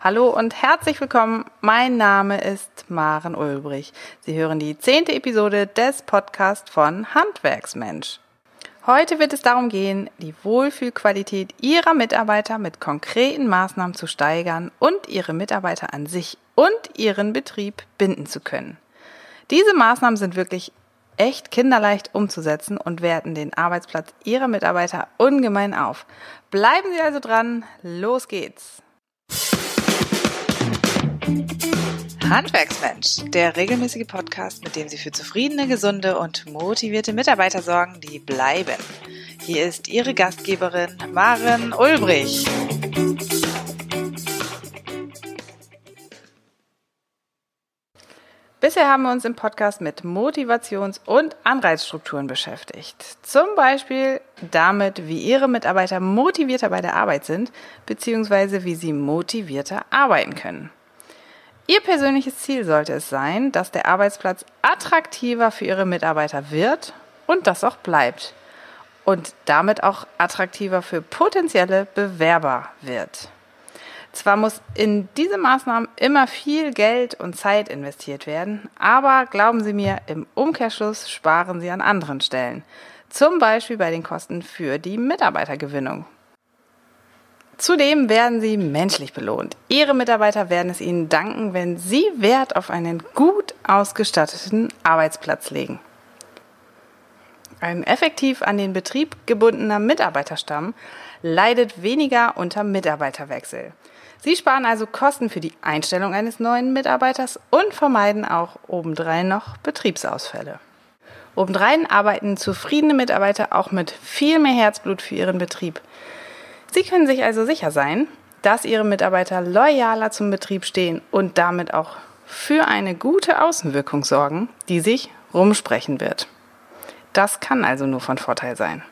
Hallo und herzlich willkommen. Mein Name ist Maren Ulbrich. Sie hören die zehnte Episode des Podcasts von Handwerksmensch. Heute wird es darum gehen, die Wohlfühlqualität Ihrer Mitarbeiter mit konkreten Maßnahmen zu steigern und Ihre Mitarbeiter an sich und Ihren Betrieb binden zu können. Diese Maßnahmen sind wirklich echt kinderleicht umzusetzen und werten den Arbeitsplatz Ihrer Mitarbeiter ungemein auf. Bleiben Sie also dran, los geht's! Handwerksmensch, der regelmäßige Podcast, mit dem Sie für zufriedene, gesunde und motivierte Mitarbeiter sorgen, die bleiben. Hier ist Ihre Gastgeberin Maren Ulbrich. Bisher haben wir uns im Podcast mit Motivations- und Anreizstrukturen beschäftigt. Zum Beispiel damit, wie Ihre Mitarbeiter motivierter bei der Arbeit sind, beziehungsweise wie sie motivierter arbeiten können. Ihr persönliches Ziel sollte es sein, dass der Arbeitsplatz attraktiver für Ihre Mitarbeiter wird und das auch bleibt. Und damit auch attraktiver für potenzielle Bewerber wird. Zwar muss in diese Maßnahmen immer viel Geld und Zeit investiert werden, aber glauben Sie mir, im Umkehrschluss sparen Sie an anderen Stellen. Zum Beispiel bei den Kosten für die Mitarbeitergewinnung. Zudem werden Sie menschlich belohnt. Ihre Mitarbeiter werden es Ihnen danken, wenn Sie Wert auf einen gut ausgestatteten Arbeitsplatz legen. Ein effektiv an den Betrieb gebundener Mitarbeiterstamm leidet weniger unter Mitarbeiterwechsel. Sie sparen also Kosten für die Einstellung eines neuen Mitarbeiters und vermeiden auch obendrein noch Betriebsausfälle. Obendrein arbeiten zufriedene Mitarbeiter auch mit viel mehr Herzblut für ihren Betrieb. Sie können sich also sicher sein, dass Ihre Mitarbeiter loyaler zum Betrieb stehen und damit auch für eine gute Außenwirkung sorgen, die sich rumsprechen wird. Das kann also nur von Vorteil sein.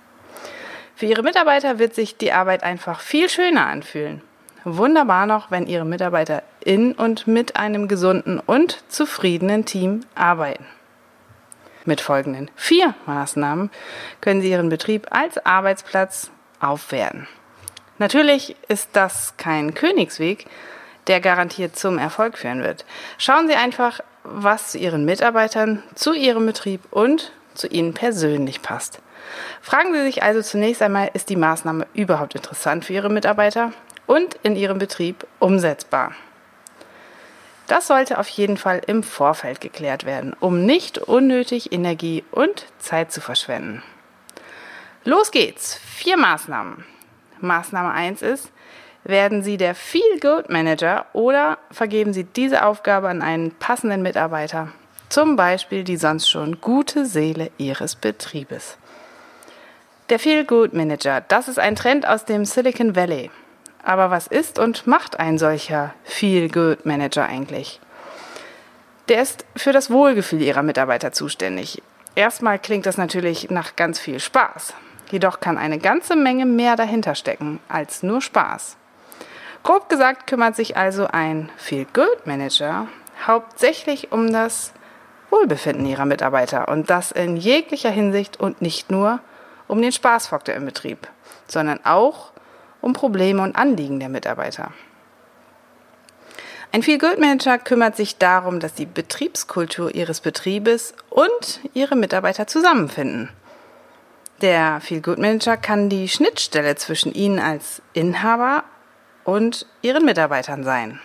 Für Ihre Mitarbeiter wird sich die Arbeit einfach viel schöner anfühlen. Wunderbar noch, wenn Ihre Mitarbeiter in und mit einem gesunden und zufriedenen Team arbeiten. Mit folgenden vier Maßnahmen können Sie Ihren Betrieb als Arbeitsplatz aufwerten. Natürlich ist das kein Königsweg, der garantiert zum Erfolg führen wird. Schauen Sie einfach, was zu Ihren Mitarbeitern, zu Ihrem Betrieb und zu Ihnen persönlich passt. Fragen Sie sich also zunächst einmal, ist die Maßnahme überhaupt interessant für Ihre Mitarbeiter und in Ihrem Betrieb umsetzbar? Das sollte auf jeden Fall im Vorfeld geklärt werden, um nicht unnötig Energie und Zeit zu verschwenden. Los geht's! Vier Maßnahmen. Maßnahme 1 ist, werden Sie der Feel Good Manager oder vergeben Sie diese Aufgabe an einen passenden Mitarbeiter, zum Beispiel die sonst schon gute Seele Ihres Betriebes. Der Feel Good Manager, das ist ein Trend aus dem Silicon Valley. Aber was ist und macht ein solcher Feel Good Manager eigentlich? Der ist für das Wohlgefühl Ihrer Mitarbeiter zuständig. Erstmal klingt das natürlich nach ganz viel Spaß. Jedoch kann eine ganze Menge mehr dahinter stecken als nur Spaß. Grob gesagt kümmert sich also ein Feel-Good-Manager hauptsächlich um das Wohlbefinden ihrer Mitarbeiter und das in jeglicher Hinsicht und nicht nur um den Spaßfaktor im Betrieb, sondern auch um Probleme und Anliegen der Mitarbeiter. Ein Feel-Good-Manager kümmert sich darum, dass die Betriebskultur ihres Betriebes und ihre Mitarbeiter zusammenfinden – der Feel Good Manager kann die Schnittstelle zwischen Ihnen als Inhaber und Ihren Mitarbeitern sein.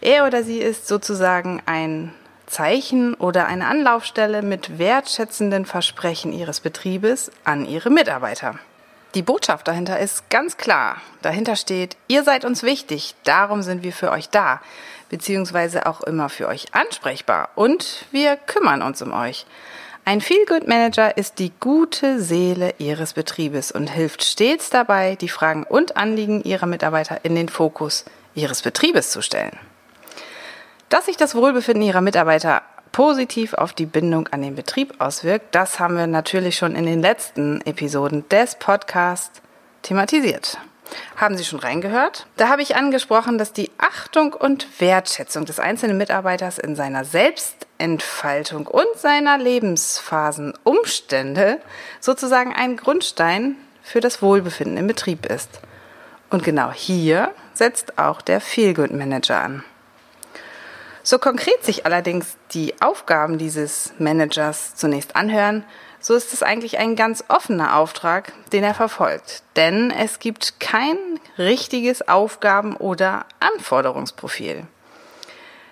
Er oder sie ist sozusagen ein Zeichen oder eine Anlaufstelle mit wertschätzenden Versprechen Ihres Betriebes an Ihre Mitarbeiter. Die Botschaft dahinter ist ganz klar. Dahinter steht, ihr seid uns wichtig, darum sind wir für euch da, beziehungsweise auch immer für euch ansprechbar und wir kümmern uns um euch. Ein Feel-Good Manager ist die gute Seele Ihres Betriebes und hilft stets dabei, die Fragen und Anliegen Ihrer Mitarbeiter in den Fokus Ihres Betriebes zu stellen. Dass sich das Wohlbefinden Ihrer Mitarbeiter positiv auf die Bindung an den Betrieb auswirkt, das haben wir natürlich schon in den letzten Episoden des Podcasts thematisiert. Haben Sie schon reingehört? Da habe ich angesprochen, dass die Achtung und Wertschätzung des einzelnen Mitarbeiters in seiner Selbstentfaltung und seiner Lebensphasenumstände sozusagen ein Grundstein für das Wohlbefinden im Betrieb ist. Und genau hier setzt auch der Feelgood Manager an. So konkret sich allerdings die Aufgaben dieses Managers zunächst anhören, so ist es eigentlich ein ganz offener Auftrag, den er verfolgt. Denn es gibt kein richtiges Aufgaben- oder Anforderungsprofil.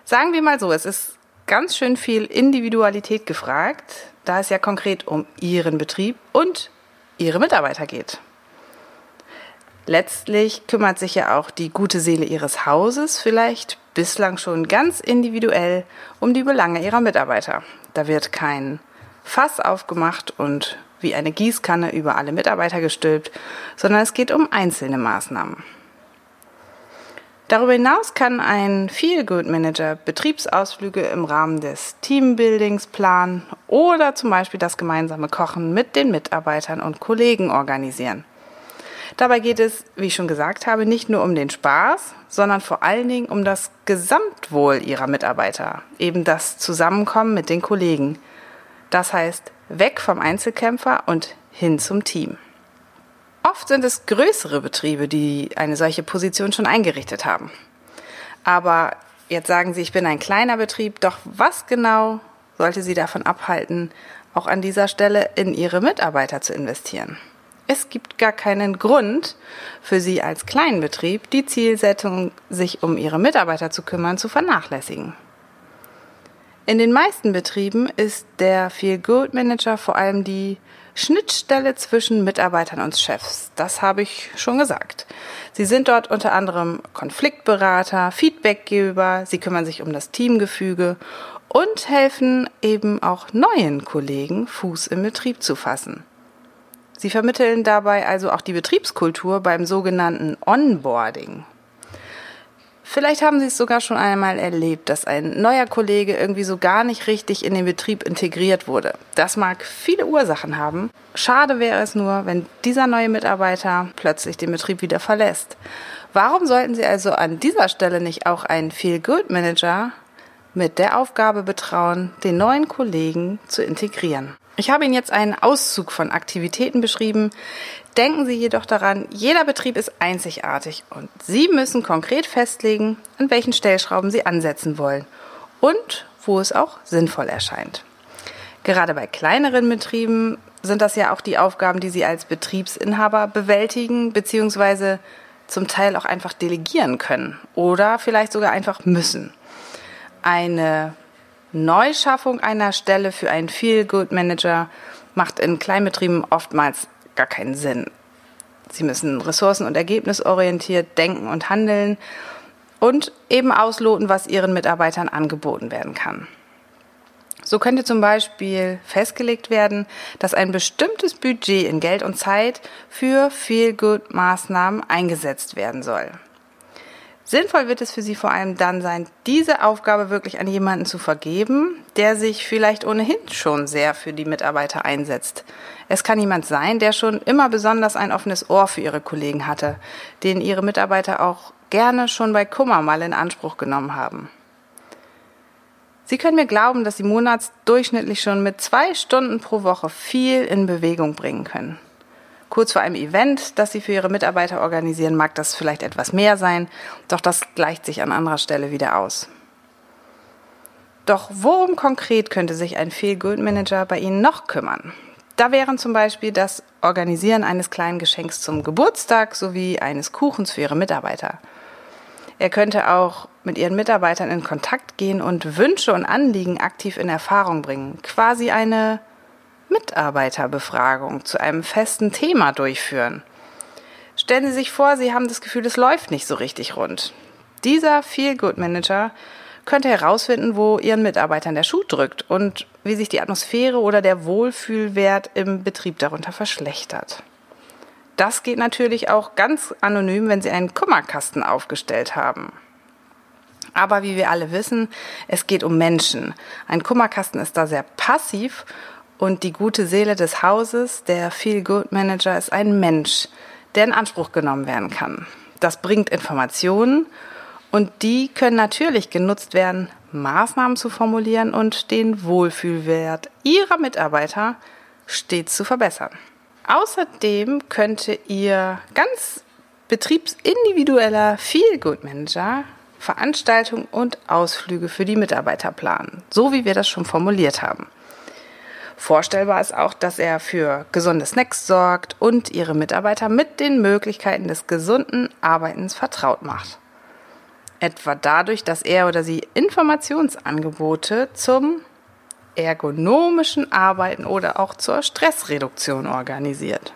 Sagen wir mal so, es ist ganz schön viel Individualität gefragt, da es ja konkret um Ihren Betrieb und Ihre Mitarbeiter geht. Letztlich kümmert sich ja auch die gute Seele Ihres Hauses vielleicht bislang schon ganz individuell um die Belange Ihrer Mitarbeiter. Da wird kein Fass aufgemacht und wie eine Gießkanne über alle Mitarbeiter gestülpt, sondern es geht um einzelne Maßnahmen. Darüber hinaus kann ein Feel-Good Manager Betriebsausflüge im Rahmen des Teambuildings planen oder zum Beispiel das gemeinsame Kochen mit den Mitarbeitern und Kollegen organisieren. Dabei geht es, wie ich schon gesagt habe, nicht nur um den Spaß, sondern vor allen Dingen um das Gesamtwohl ihrer Mitarbeiter, eben das Zusammenkommen mit den Kollegen. Das heißt, weg vom Einzelkämpfer und hin zum Team. Oft sind es größere Betriebe, die eine solche Position schon eingerichtet haben. Aber jetzt sagen Sie, ich bin ein kleiner Betrieb, doch was genau sollte Sie davon abhalten, auch an dieser Stelle in Ihre Mitarbeiter zu investieren? Es gibt gar keinen Grund für Sie als Kleinbetrieb, die Zielsetzung, sich um Ihre Mitarbeiter zu kümmern, zu vernachlässigen. In den meisten Betrieben ist der Feel Good Manager vor allem die Schnittstelle zwischen Mitarbeitern und Chefs. Das habe ich schon gesagt. Sie sind dort unter anderem Konfliktberater, Feedbackgeber, sie kümmern sich um das Teamgefüge und helfen eben auch neuen Kollegen Fuß im Betrieb zu fassen. Sie vermitteln dabei also auch die Betriebskultur beim sogenannten Onboarding. Vielleicht haben Sie es sogar schon einmal erlebt, dass ein neuer Kollege irgendwie so gar nicht richtig in den Betrieb integriert wurde. Das mag viele Ursachen haben. Schade wäre es nur, wenn dieser neue Mitarbeiter plötzlich den Betrieb wieder verlässt. Warum sollten Sie also an dieser Stelle nicht auch einen Feel-Good-Manager mit der Aufgabe betrauen, den neuen Kollegen zu integrieren? Ich habe Ihnen jetzt einen Auszug von Aktivitäten beschrieben. Denken Sie jedoch daran, jeder Betrieb ist einzigartig und Sie müssen konkret festlegen, an welchen Stellschrauben Sie ansetzen wollen und wo es auch sinnvoll erscheint. Gerade bei kleineren Betrieben sind das ja auch die Aufgaben, die Sie als Betriebsinhaber bewältigen bzw. zum Teil auch einfach delegieren können oder vielleicht sogar einfach müssen. Eine Neuschaffung einer Stelle für einen Feel-Good-Manager macht in Kleinbetrieben oftmals gar keinen Sinn. Sie müssen ressourcen- und ergebnisorientiert denken und handeln und eben ausloten, was ihren Mitarbeitern angeboten werden kann. So könnte zum Beispiel festgelegt werden, dass ein bestimmtes Budget in Geld und Zeit für Feel-Good-Maßnahmen eingesetzt werden soll. Sinnvoll wird es für Sie vor allem dann sein, diese Aufgabe wirklich an jemanden zu vergeben, der sich vielleicht ohnehin schon sehr für die Mitarbeiter einsetzt. Es kann jemand sein, der schon immer besonders ein offenes Ohr für Ihre Kollegen hatte, den Ihre Mitarbeiter auch gerne schon bei Kummer mal in Anspruch genommen haben. Sie können mir glauben, dass Sie monatsdurchschnittlich schon mit zwei Stunden pro Woche viel in Bewegung bringen können. Kurz vor einem Event, das Sie für Ihre Mitarbeiter organisieren, mag das vielleicht etwas mehr sein, doch das gleicht sich an anderer Stelle wieder aus. Doch worum konkret könnte sich ein Feel-Good-Manager bei Ihnen noch kümmern? Da wären zum Beispiel das Organisieren eines kleinen Geschenks zum Geburtstag sowie eines Kuchens für Ihre Mitarbeiter. Er könnte auch mit Ihren Mitarbeitern in Kontakt gehen und Wünsche und Anliegen aktiv in Erfahrung bringen. Quasi eine Mitarbeiterbefragung zu einem festen Thema durchführen. Stellen Sie sich vor, Sie haben das Gefühl, es läuft nicht so richtig rund. Dieser Feel-Good-Manager könnte herausfinden, wo Ihren Mitarbeitern der Schuh drückt und wie sich die Atmosphäre oder der Wohlfühlwert im Betrieb darunter verschlechtert. Das geht natürlich auch ganz anonym, wenn Sie einen Kummerkasten aufgestellt haben. Aber wie wir alle wissen, es geht um Menschen. Ein Kummerkasten ist da sehr passiv und die gute Seele des Hauses, der Feel Good Manager, ist ein Mensch, der in Anspruch genommen werden kann. Das bringt Informationen und die können natürlich genutzt werden, Maßnahmen zu formulieren und den Wohlfühlwert Ihrer Mitarbeiter stets zu verbessern. Außerdem könnte Ihr ganz betriebsindividueller Feel-Good-Manager Veranstaltungen und Ausflüge für die Mitarbeiter planen, so wie wir das schon formuliert haben. Vorstellbar ist auch, dass er für gesunde Snacks sorgt und ihre Mitarbeiter mit den Möglichkeiten des gesunden Arbeitens vertraut macht. Etwa dadurch, dass er oder sie Informationsangebote zum ergonomischen Arbeiten oder auch zur Stressreduktion organisiert.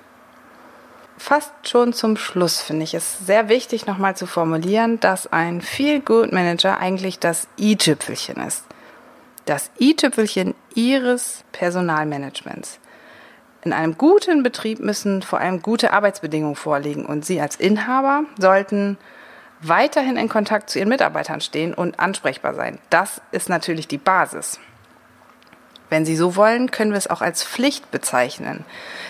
Fast schon zum Schluss finde ich es sehr wichtig, nochmal zu formulieren, dass ein Feel-Good-Manager eigentlich das i-Tüpfelchen ist das i-Tüpfelchen Ihres Personalmanagements. In einem guten Betrieb müssen vor allem gute Arbeitsbedingungen vorliegen und Sie als Inhaber sollten weiterhin in Kontakt zu Ihren Mitarbeitern stehen und ansprechbar sein. Das ist natürlich die Basis. Wenn Sie so wollen, können wir es auch als Pflicht bezeichnen,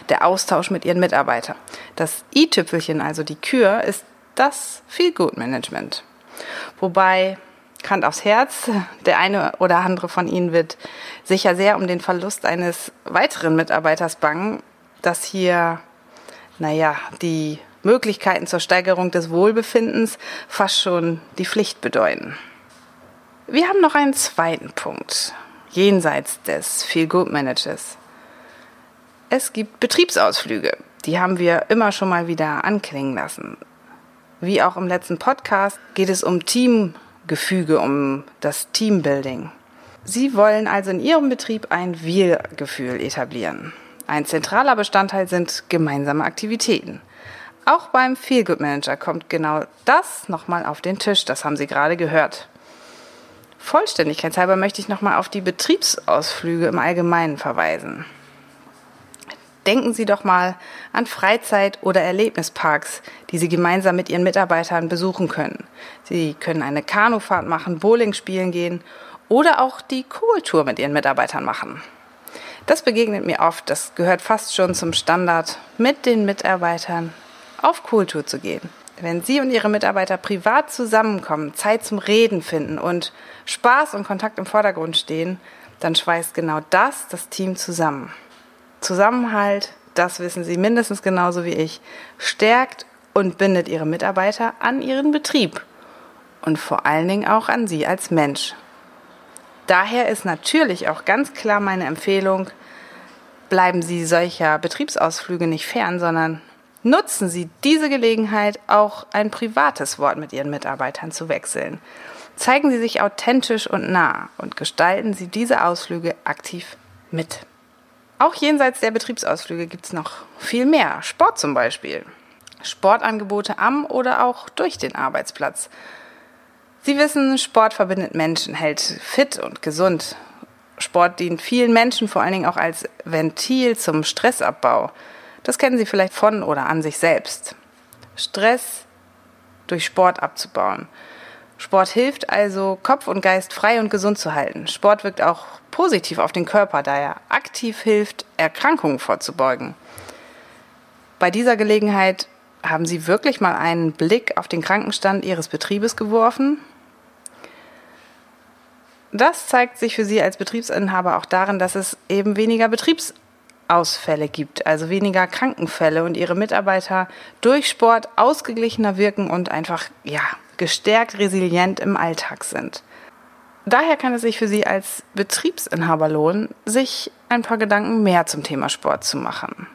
der Austausch mit Ihren Mitarbeitern. Das i-Tüpfelchen, also die Kür, ist das Feel-Good-Management. Wobei Hand aufs Herz. Der eine oder andere von Ihnen wird sicher sehr um den Verlust eines weiteren Mitarbeiters bangen, dass hier, naja, die Möglichkeiten zur Steigerung des Wohlbefindens fast schon die Pflicht bedeuten. Wir haben noch einen zweiten Punkt, jenseits des Feel-Good-Managers. Es gibt Betriebsausflüge. Die haben wir immer schon mal wieder anklingen lassen. Wie auch im letzten Podcast geht es um Team Gefüge, um das Teambuilding. Sie wollen also in Ihrem Betrieb ein Wir-Gefühl etablieren. Ein zentraler Bestandteil sind gemeinsame Aktivitäten. Auch beim Feel Good Manager kommt genau das nochmal auf den Tisch. Das haben Sie gerade gehört. Vollständigkeitshalber möchte ich nochmal auf die Betriebsausflüge im Allgemeinen verweisen. Denken Sie doch mal an Freizeit- oder Erlebnisparks, die Sie gemeinsam mit Ihren Mitarbeitern besuchen können. Sie können eine Kanufahrt machen, Bowling spielen gehen oder auch die Kohltour mit Ihren Mitarbeitern machen. Das begegnet mir oft, das gehört fast schon zum Standard, mit den Mitarbeitern auf Kohltour zu gehen. Wenn Sie und Ihre Mitarbeiter privat zusammenkommen, Zeit zum Reden finden und Spaß und Kontakt im Vordergrund stehen, dann schweißt genau das das Team zusammen. Zusammenhalt, das wissen Sie mindestens genauso wie ich, stärkt und bindet Ihre Mitarbeiter an Ihren Betrieb und vor allen Dingen auch an Sie als Mensch. Daher ist natürlich auch ganz klar meine Empfehlung, bleiben Sie solcher Betriebsausflüge nicht fern, sondern nutzen Sie diese Gelegenheit, auch ein privates Wort mit Ihren Mitarbeitern zu wechseln. Zeigen Sie sich authentisch und nah und gestalten Sie diese Ausflüge aktiv mit. Auch jenseits der Betriebsausflüge gibt es noch viel mehr. Sport zum Beispiel. Sportangebote am oder auch durch den Arbeitsplatz. Sie wissen, Sport verbindet Menschen, hält fit und gesund. Sport dient vielen Menschen vor allen Dingen auch als Ventil zum Stressabbau. Das kennen Sie vielleicht von oder an sich selbst. Stress durch Sport abzubauen. Sport hilft also, Kopf und Geist frei und gesund zu halten. Sport wirkt auch positiv auf den Körper, da er aktiv hilft, Erkrankungen vorzubeugen. Bei dieser Gelegenheit haben Sie wirklich mal einen Blick auf den Krankenstand Ihres Betriebes geworfen? Das zeigt sich für Sie als Betriebsinhaber auch darin, dass es eben weniger Betriebsausfälle gibt, also weniger Krankenfälle und Ihre Mitarbeiter durch Sport ausgeglichener wirken und einfach, ja, gestärkt resilient im Alltag sind. Daher kann es sich für Sie als Betriebsinhaber lohnen, sich ein paar Gedanken mehr zum Thema Sport zu machen.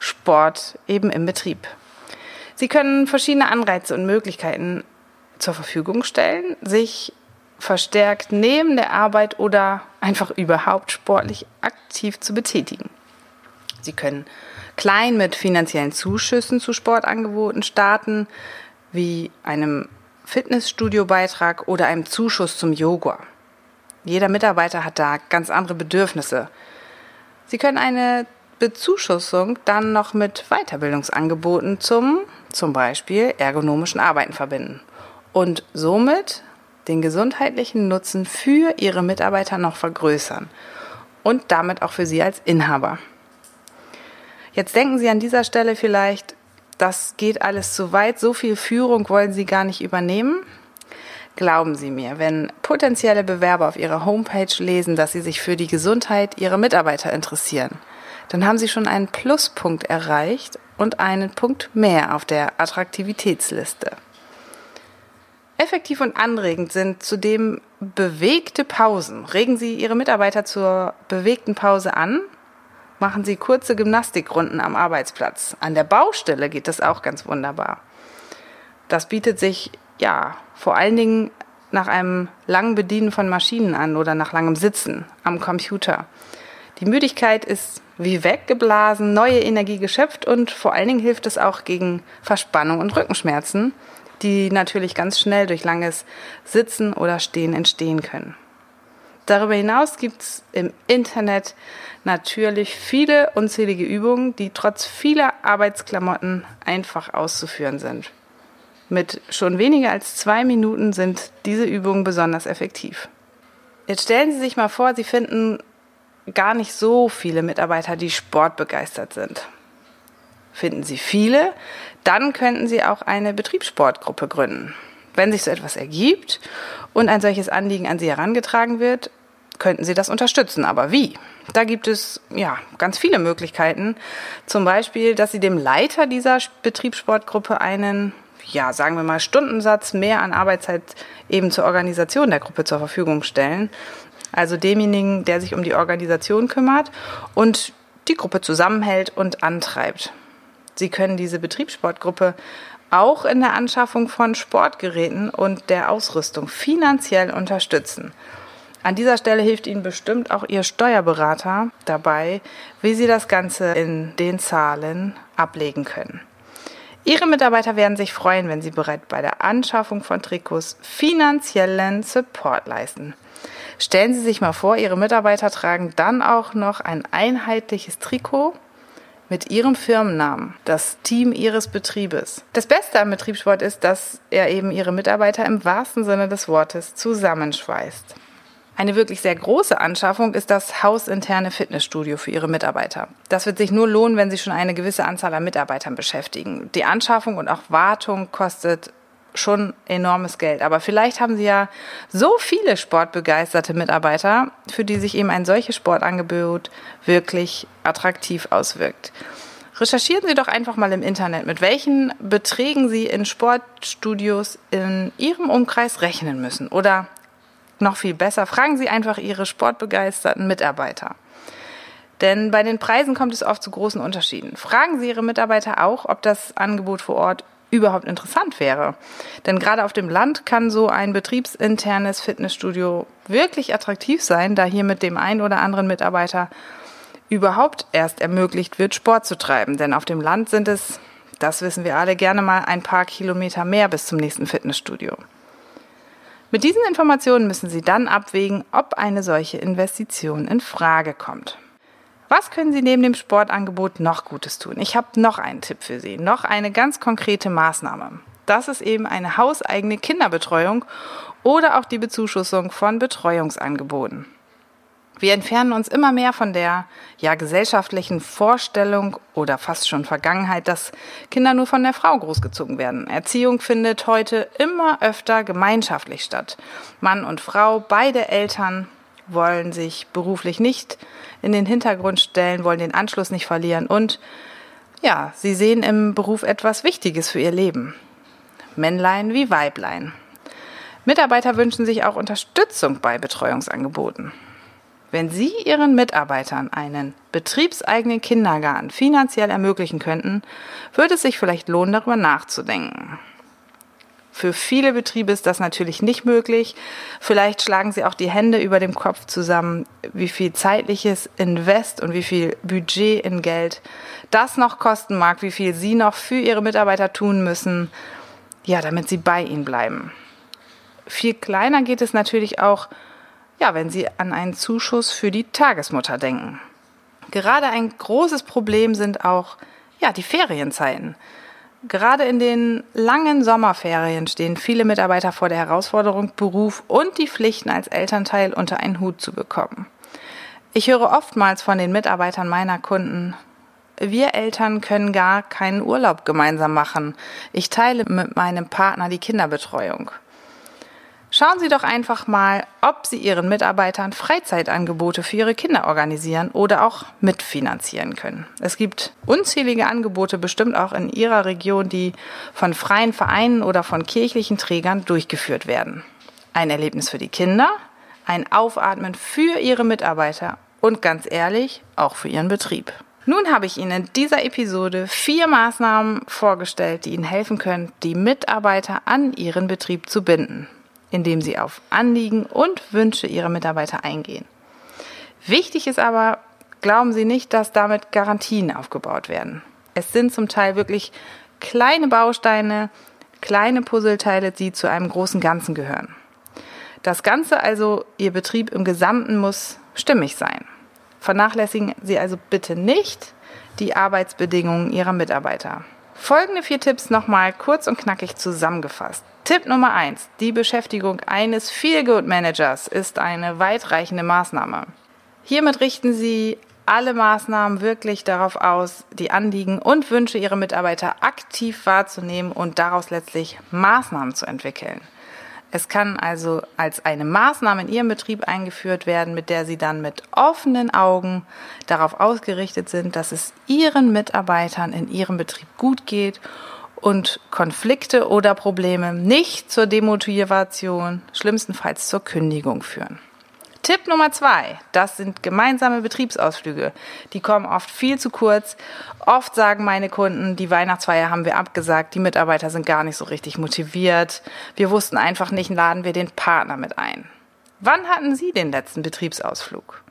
Sport eben im Betrieb. Sie können verschiedene Anreize und Möglichkeiten zur Verfügung stellen, sich verstärkt neben der Arbeit oder einfach überhaupt sportlich aktiv zu betätigen. Sie können klein mit finanziellen Zuschüssen zu Sportangeboten starten, wie einem Fitnessstudio-Beitrag oder einem Zuschuss zum Yoga. Jeder Mitarbeiter hat da ganz andere Bedürfnisse. Sie können eine Bezuschussung dann noch mit Weiterbildungsangeboten zum zum Beispiel ergonomischen Arbeiten verbinden und somit den gesundheitlichen Nutzen für Ihre Mitarbeiter noch vergrößern und damit auch für Sie als Inhaber. Jetzt denken Sie an dieser Stelle vielleicht, das geht alles zu weit, so viel Führung wollen Sie gar nicht übernehmen. Glauben Sie mir, wenn potenzielle Bewerber auf Ihrer Homepage lesen, dass Sie sich für die Gesundheit Ihrer Mitarbeiter interessieren, dann haben Sie schon einen Pluspunkt erreicht und einen Punkt mehr auf der Attraktivitätsliste. Effektiv und anregend sind zudem bewegte Pausen. Regen Sie Ihre Mitarbeiter zur bewegten Pause an. Machen Sie kurze Gymnastikrunden am Arbeitsplatz. An der Baustelle geht das auch ganz wunderbar. Das bietet sich ja vor allen Dingen nach einem langen Bedienen von Maschinen an oder nach langem Sitzen am Computer. Die Müdigkeit ist wie weggeblasen, neue Energie geschöpft und vor allen Dingen hilft es auch gegen Verspannung und Rückenschmerzen, die natürlich ganz schnell durch langes Sitzen oder Stehen entstehen können. Darüber hinaus gibt es im Internet natürlich viele unzählige Übungen, die trotz vieler Arbeitsklamotten einfach auszuführen sind. Mit schon weniger als zwei Minuten sind diese Übungen besonders effektiv. Jetzt stellen Sie sich mal vor, Sie finden gar nicht so viele Mitarbeiter, die sportbegeistert sind. Finden Sie viele, dann könnten Sie auch eine Betriebssportgruppe gründen. Wenn sich so etwas ergibt und ein solches Anliegen an Sie herangetragen wird, könnten Sie das unterstützen. Aber wie? Da gibt es ja ganz viele Möglichkeiten. Zum Beispiel, dass Sie dem Leiter dieser Betriebssportgruppe einen, ja, sagen wir mal, Stundensatz mehr an Arbeitszeit eben zur Organisation der Gruppe zur Verfügung stellen. Also demjenigen, der sich um die Organisation kümmert und die Gruppe zusammenhält und antreibt. Sie können diese Betriebssportgruppe auch in der Anschaffung von Sportgeräten und der Ausrüstung finanziell unterstützen. An dieser Stelle hilft Ihnen bestimmt auch Ihr Steuerberater dabei, wie Sie das Ganze in den Zahlen ablegen können. Ihre Mitarbeiter werden sich freuen, wenn Sie bereits bei der Anschaffung von Trikots finanziellen Support leisten. Stellen Sie sich mal vor, Ihre Mitarbeiter tragen dann auch noch ein einheitliches Trikot mit ihrem Firmennamen, das Team ihres Betriebes. Das Beste am Betriebssport ist, dass er eben ihre Mitarbeiter im wahrsten Sinne des Wortes zusammenschweißt. Eine wirklich sehr große Anschaffung ist das hausinterne Fitnessstudio für Ihre Mitarbeiter. Das wird sich nur lohnen, wenn Sie schon eine gewisse Anzahl an Mitarbeitern beschäftigen. Die Anschaffung und auch Wartung kostet schon enormes Geld. Aber vielleicht haben Sie ja so viele sportbegeisterte Mitarbeiter, für die sich eben ein solches Sportangebot wirklich attraktiv auswirkt. Recherchieren Sie doch einfach mal im Internet, mit welchen Beträgen Sie in Sportstudios in Ihrem Umkreis rechnen müssen. Oder noch viel besser, fragen Sie einfach Ihre sportbegeisterten Mitarbeiter. Denn bei den Preisen kommt es oft zu großen Unterschieden. Fragen Sie Ihre Mitarbeiter auch, ob das Angebot vor Ort überhaupt interessant wäre. Denn gerade auf dem Land kann so ein betriebsinternes Fitnessstudio wirklich attraktiv sein, da hier mit dem einen oder anderen Mitarbeiter überhaupt erst ermöglicht wird, Sport zu treiben. Denn auf dem Land sind es, das wissen wir alle, gerne mal ein paar Kilometer mehr bis zum nächsten Fitnessstudio. Mit diesen Informationen müssen Sie dann abwägen, ob eine solche Investition in Frage kommt. Was können Sie neben dem Sportangebot noch Gutes tun? Ich habe noch einen Tipp für Sie, noch eine ganz konkrete Maßnahme. Das ist eben eine hauseigene Kinderbetreuung oder auch die Bezuschussung von Betreuungsangeboten. Wir entfernen uns immer mehr von der ja gesellschaftlichen Vorstellung oder fast schon Vergangenheit, dass Kinder nur von der Frau großgezogen werden. Erziehung findet heute immer öfter gemeinschaftlich statt. Mann und Frau, beide Eltern wollen sich beruflich nicht in den Hintergrund stellen, wollen den Anschluss nicht verlieren und ja, sie sehen im Beruf etwas Wichtiges für ihr Leben. Männlein wie Weiblein. Mitarbeiter wünschen sich auch Unterstützung bei Betreuungsangeboten. Wenn Sie Ihren Mitarbeitern einen betriebseigenen Kindergarten finanziell ermöglichen könnten, würde es sich vielleicht lohnen, darüber nachzudenken. Für viele Betriebe ist das natürlich nicht möglich. Vielleicht schlagen sie auch die Hände über dem Kopf zusammen, wie viel zeitliches Invest und wie viel Budget in Geld das noch kosten mag, wie viel sie noch für ihre Mitarbeiter tun müssen, ja, damit sie bei ihnen bleiben. Viel kleiner geht es natürlich auch, ja, wenn sie an einen Zuschuss für die Tagesmutter denken. Gerade ein großes Problem sind auch, ja, die Ferienzeiten. Gerade in den langen Sommerferien stehen viele Mitarbeiter vor der Herausforderung, Beruf und die Pflichten als Elternteil unter einen Hut zu bekommen. Ich höre oftmals von den Mitarbeitern meiner Kunden, wir Eltern können gar keinen Urlaub gemeinsam machen. Ich teile mit meinem Partner die Kinderbetreuung. Schauen Sie doch einfach mal, ob Sie Ihren Mitarbeitern Freizeitangebote für Ihre Kinder organisieren oder auch mitfinanzieren können. Es gibt unzählige Angebote, bestimmt auch in Ihrer Region, die von freien Vereinen oder von kirchlichen Trägern durchgeführt werden. Ein Erlebnis für die Kinder, ein Aufatmen für Ihre Mitarbeiter und ganz ehrlich, auch für Ihren Betrieb. Nun habe ich Ihnen in dieser Episode vier Maßnahmen vorgestellt, die Ihnen helfen können, die Mitarbeiter an Ihren Betrieb zu binden indem sie auf Anliegen und Wünsche ihrer Mitarbeiter eingehen. Wichtig ist aber, glauben Sie nicht, dass damit Garantien aufgebaut werden. Es sind zum Teil wirklich kleine Bausteine, kleine Puzzleteile, die zu einem großen Ganzen gehören. Das Ganze also, Ihr Betrieb im Gesamten muss stimmig sein. Vernachlässigen Sie also bitte nicht die Arbeitsbedingungen Ihrer Mitarbeiter. Folgende vier Tipps nochmal kurz und knackig zusammengefasst. Tipp Nummer eins: Die Beschäftigung eines Feelgood Managers ist eine weitreichende Maßnahme. Hiermit richten Sie alle Maßnahmen wirklich darauf aus, die Anliegen und Wünsche Ihrer Mitarbeiter aktiv wahrzunehmen und daraus letztlich Maßnahmen zu entwickeln. Es kann also als eine Maßnahme in Ihrem Betrieb eingeführt werden, mit der Sie dann mit offenen Augen darauf ausgerichtet sind, dass es Ihren Mitarbeitern in Ihrem Betrieb gut geht und Konflikte oder Probleme nicht zur Demotivation, schlimmstenfalls zur Kündigung führen. Tipp Nummer zwei, das sind gemeinsame Betriebsausflüge. Die kommen oft viel zu kurz. Oft sagen meine Kunden, die Weihnachtsfeier haben wir abgesagt, die Mitarbeiter sind gar nicht so richtig motiviert. Wir wussten einfach nicht, laden wir den Partner mit ein. Wann hatten Sie den letzten Betriebsausflug?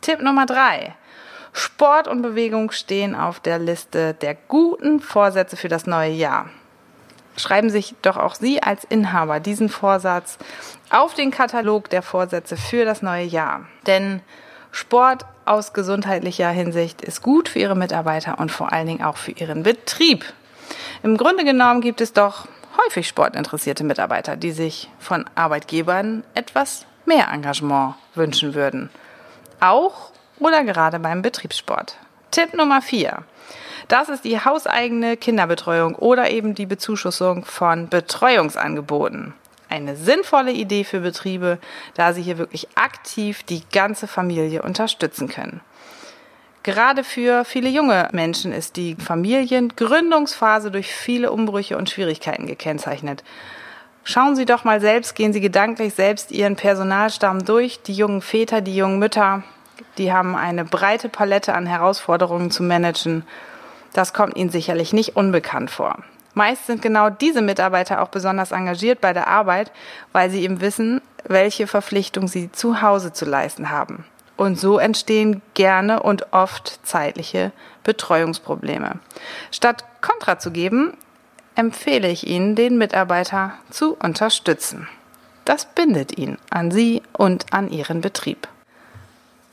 Tipp Nummer drei, Sport und Bewegung stehen auf der Liste der guten Vorsätze für das neue Jahr schreiben sich doch auch Sie als Inhaber diesen Vorsatz auf den Katalog der Vorsätze für das neue Jahr. Denn Sport aus gesundheitlicher Hinsicht ist gut für Ihre Mitarbeiter und vor allen Dingen auch für Ihren Betrieb. Im Grunde genommen gibt es doch häufig sportinteressierte Mitarbeiter, die sich von Arbeitgebern etwas mehr Engagement wünschen würden. Auch oder gerade beim Betriebssport. Tipp Nummer 4. Das ist die hauseigene Kinderbetreuung oder eben die Bezuschussung von Betreuungsangeboten. Eine sinnvolle Idee für Betriebe, da sie hier wirklich aktiv die ganze Familie unterstützen können. Gerade für viele junge Menschen ist die Familiengründungsphase durch viele Umbrüche und Schwierigkeiten gekennzeichnet. Schauen Sie doch mal selbst, gehen Sie gedanklich selbst Ihren Personalstamm durch, die jungen Väter, die jungen Mütter, die haben eine breite Palette an Herausforderungen zu managen das kommt Ihnen sicherlich nicht unbekannt vor. Meist sind genau diese Mitarbeiter auch besonders engagiert bei der Arbeit, weil sie eben wissen, welche Verpflichtung sie zu Hause zu leisten haben. Und so entstehen gerne und oft zeitliche Betreuungsprobleme. Statt Kontra zu geben, empfehle ich Ihnen, den Mitarbeiter zu unterstützen. Das bindet ihn an Sie und an Ihren Betrieb.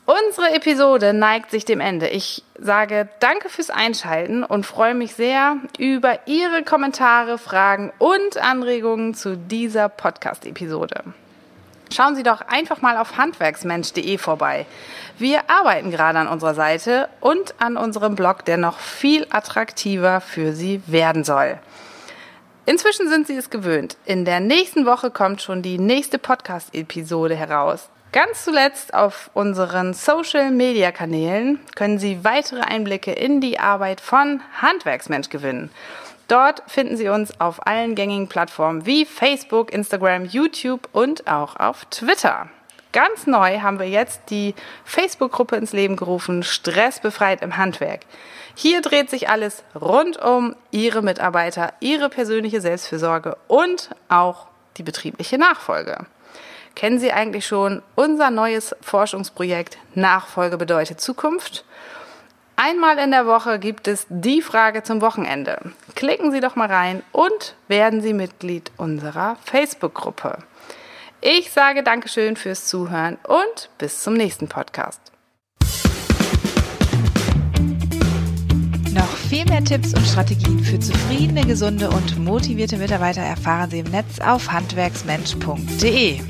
Unsere Episode neigt sich dem Ende. Ich sage danke fürs Einschalten und freue mich sehr über Ihre Kommentare, Fragen und Anregungen zu dieser Podcast-Episode. Schauen Sie doch einfach mal auf handwerksmensch.de vorbei. Wir arbeiten gerade an unserer Seite und an unserem Blog, der noch viel attraktiver für Sie werden soll. Inzwischen sind Sie es gewöhnt. In der nächsten Woche kommt schon die nächste Podcast-Episode heraus. Ganz zuletzt auf unseren Social-Media-Kanälen können Sie weitere Einblicke in die Arbeit von Handwerksmensch gewinnen. Dort finden Sie uns auf allen gängigen Plattformen wie Facebook, Instagram, YouTube und auch auf Twitter. Ganz neu haben wir jetzt die Facebook-Gruppe ins Leben gerufen, Stressbefreit im Handwerk. Hier dreht sich alles rund um Ihre Mitarbeiter, Ihre persönliche Selbstfürsorge und auch die betriebliche Nachfolge. Kennen Sie eigentlich schon unser neues Forschungsprojekt Nachfolge bedeutet Zukunft? Einmal in der Woche gibt es die Frage zum Wochenende. Klicken Sie doch mal rein und werden Sie Mitglied unserer Facebook-Gruppe. Ich sage Dankeschön fürs Zuhören und bis zum nächsten Podcast. Noch viel mehr Tipps und Strategien für zufriedene, gesunde und motivierte Mitarbeiter erfahren Sie im Netz auf handwerksmensch.de.